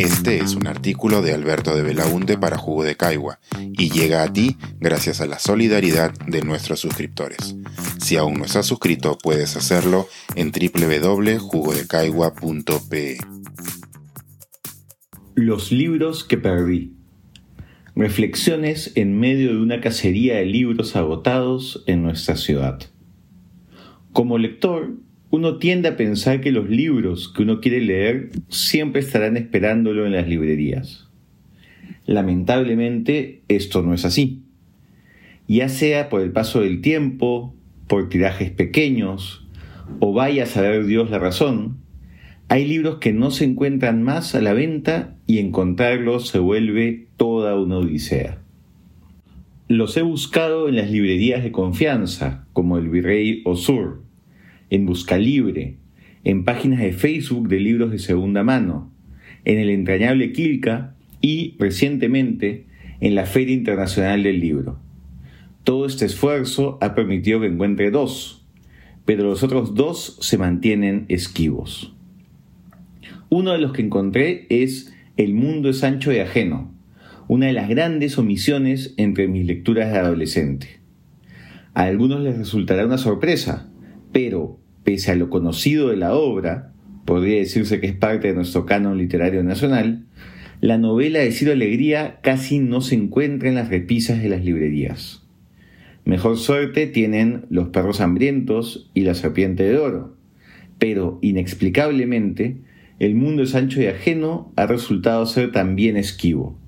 Este es un artículo de Alberto de Belaunte para Jugo de Caigua y llega a ti gracias a la solidaridad de nuestros suscriptores. Si aún no estás suscrito, puedes hacerlo en www.jugodecaigua.pe. Los libros que perdí. Reflexiones en medio de una cacería de libros agotados en nuestra ciudad. Como lector, uno tiende a pensar que los libros que uno quiere leer siempre estarán esperándolo en las librerías. Lamentablemente, esto no es así. Ya sea por el paso del tiempo, por tirajes pequeños, o vaya a saber Dios la razón, hay libros que no se encuentran más a la venta y encontrarlos se vuelve toda una odisea. Los he buscado en las librerías de confianza, como el Virrey Osur, en Busca Libre, en páginas de Facebook de libros de segunda mano, en el entrañable Quilca y, recientemente, en la Feria Internacional del Libro. Todo este esfuerzo ha permitido que encuentre dos, pero los otros dos se mantienen esquivos. Uno de los que encontré es El mundo es ancho y ajeno, una de las grandes omisiones entre mis lecturas de adolescente. A algunos les resultará una sorpresa, pero pese a lo conocido de la obra, podría decirse que es parte de nuestro canon literario nacional, la novela de Ciro Alegría casi no se encuentra en las repisas de las librerías. Mejor suerte tienen Los perros hambrientos y La serpiente de oro, pero inexplicablemente El mundo es ancho y ajeno ha resultado ser también esquivo.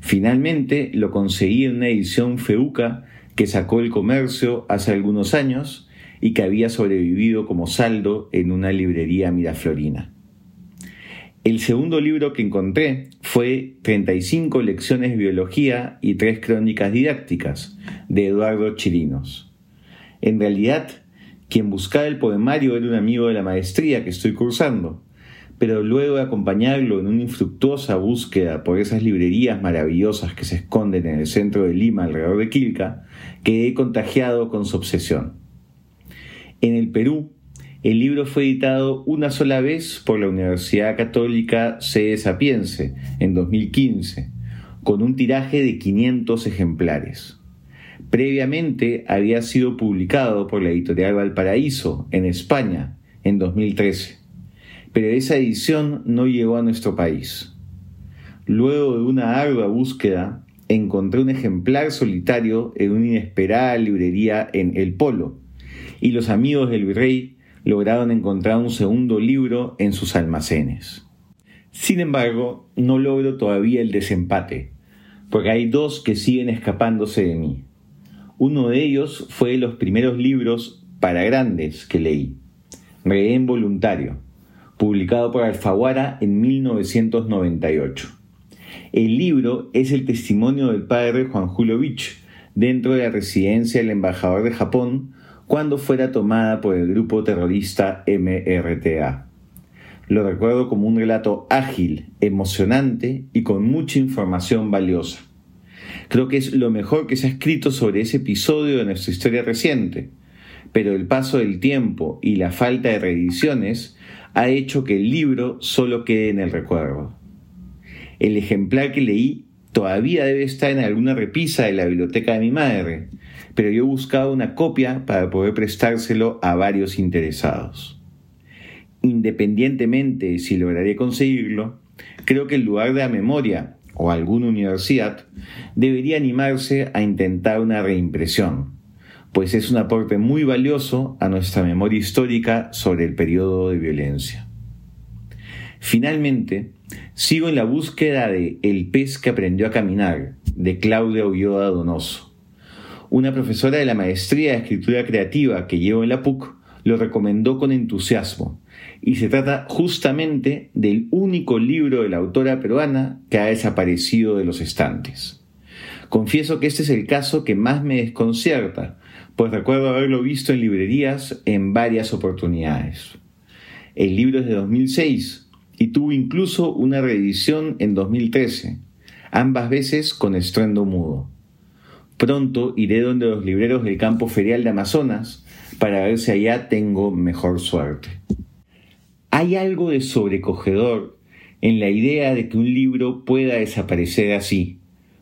Finalmente lo conseguí en una edición feuca que sacó el comercio hace algunos años y que había sobrevivido como saldo en una librería miraflorina. El segundo libro que encontré fue 35 lecciones de biología y tres crónicas didácticas de Eduardo Chirinos. En realidad, quien buscaba el poemario era un amigo de la maestría que estoy cursando, pero luego de acompañarlo en una infructuosa búsqueda por esas librerías maravillosas que se esconden en el centro de Lima alrededor de Quilca, quedé contagiado con su obsesión. En el Perú, el libro fue editado una sola vez por la Universidad Católica C. Sapiense en 2015, con un tiraje de 500 ejemplares. Previamente había sido publicado por la editorial Valparaíso en España en 2013, pero esa edición no llegó a nuestro país. Luego de una ardua búsqueda, encontré un ejemplar solitario en una inesperada librería en El Polo, y los amigos del virrey lograron encontrar un segundo libro en sus almacenes. Sin embargo, no logro todavía el desempate, porque hay dos que siguen escapándose de mí. Uno de ellos fue los primeros libros para grandes que leí, Rehén Voluntario, publicado por Alfaguara en 1998. El libro es el testimonio del padre Juan Julio Vich dentro de la residencia del embajador de Japón cuando fuera tomada por el grupo terrorista MRTA. Lo recuerdo como un relato ágil, emocionante y con mucha información valiosa. Creo que es lo mejor que se ha escrito sobre ese episodio de nuestra historia reciente, pero el paso del tiempo y la falta de reediciones ha hecho que el libro solo quede en el recuerdo. El ejemplar que leí todavía debe estar en alguna repisa de la biblioteca de mi madre, pero yo buscaba una copia para poder prestárselo a varios interesados. Independientemente de si lograría conseguirlo, creo que el lugar de la memoria o alguna universidad debería animarse a intentar una reimpresión, pues es un aporte muy valioso a nuestra memoria histórica sobre el periodo de violencia. Finalmente, sigo en la búsqueda de El pez que aprendió a caminar, de Claudia Ulloa Donoso. Una profesora de la maestría de escritura creativa que llevo en la PUC lo recomendó con entusiasmo, y se trata justamente del único libro de la autora peruana que ha desaparecido de los estantes. Confieso que este es el caso que más me desconcierta, pues recuerdo haberlo visto en librerías en varias oportunidades. El libro es de 2006 y tuvo incluso una reedición en 2013, ambas veces con estruendo mudo. Pronto iré donde los libreros del campo ferial de Amazonas para ver si allá tengo mejor suerte. Hay algo de sobrecogedor en la idea de que un libro pueda desaparecer así,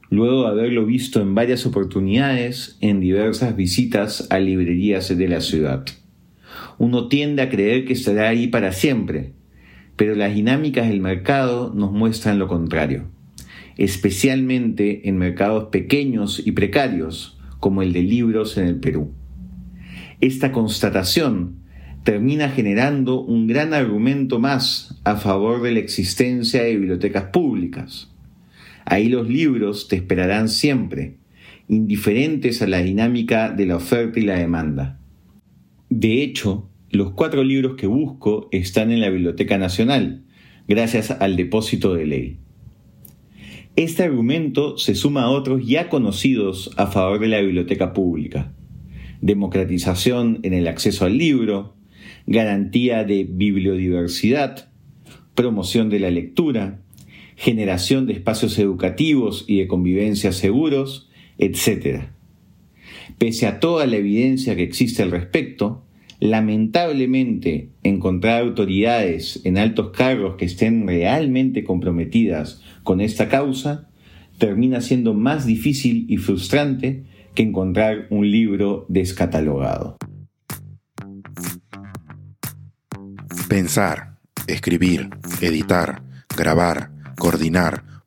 luego de haberlo visto en varias oportunidades en diversas visitas a librerías de la ciudad. Uno tiende a creer que estará ahí para siempre, pero las dinámicas del mercado nos muestran lo contrario, especialmente en mercados pequeños y precarios, como el de libros en el Perú. Esta constatación termina generando un gran argumento más a favor de la existencia de bibliotecas públicas. Ahí los libros te esperarán siempre, indiferentes a la dinámica de la oferta y la demanda. De hecho, los cuatro libros que busco están en la Biblioteca Nacional, gracias al depósito de ley. Este argumento se suma a otros ya conocidos a favor de la biblioteca pública. Democratización en el acceso al libro, garantía de bibliodiversidad, promoción de la lectura, generación de espacios educativos y de convivencia seguros, etc. Pese a toda la evidencia que existe al respecto, lamentablemente encontrar autoridades en altos cargos que estén realmente comprometidas con esta causa termina siendo más difícil y frustrante que encontrar un libro descatalogado. Pensar, escribir, editar, grabar, coordinar,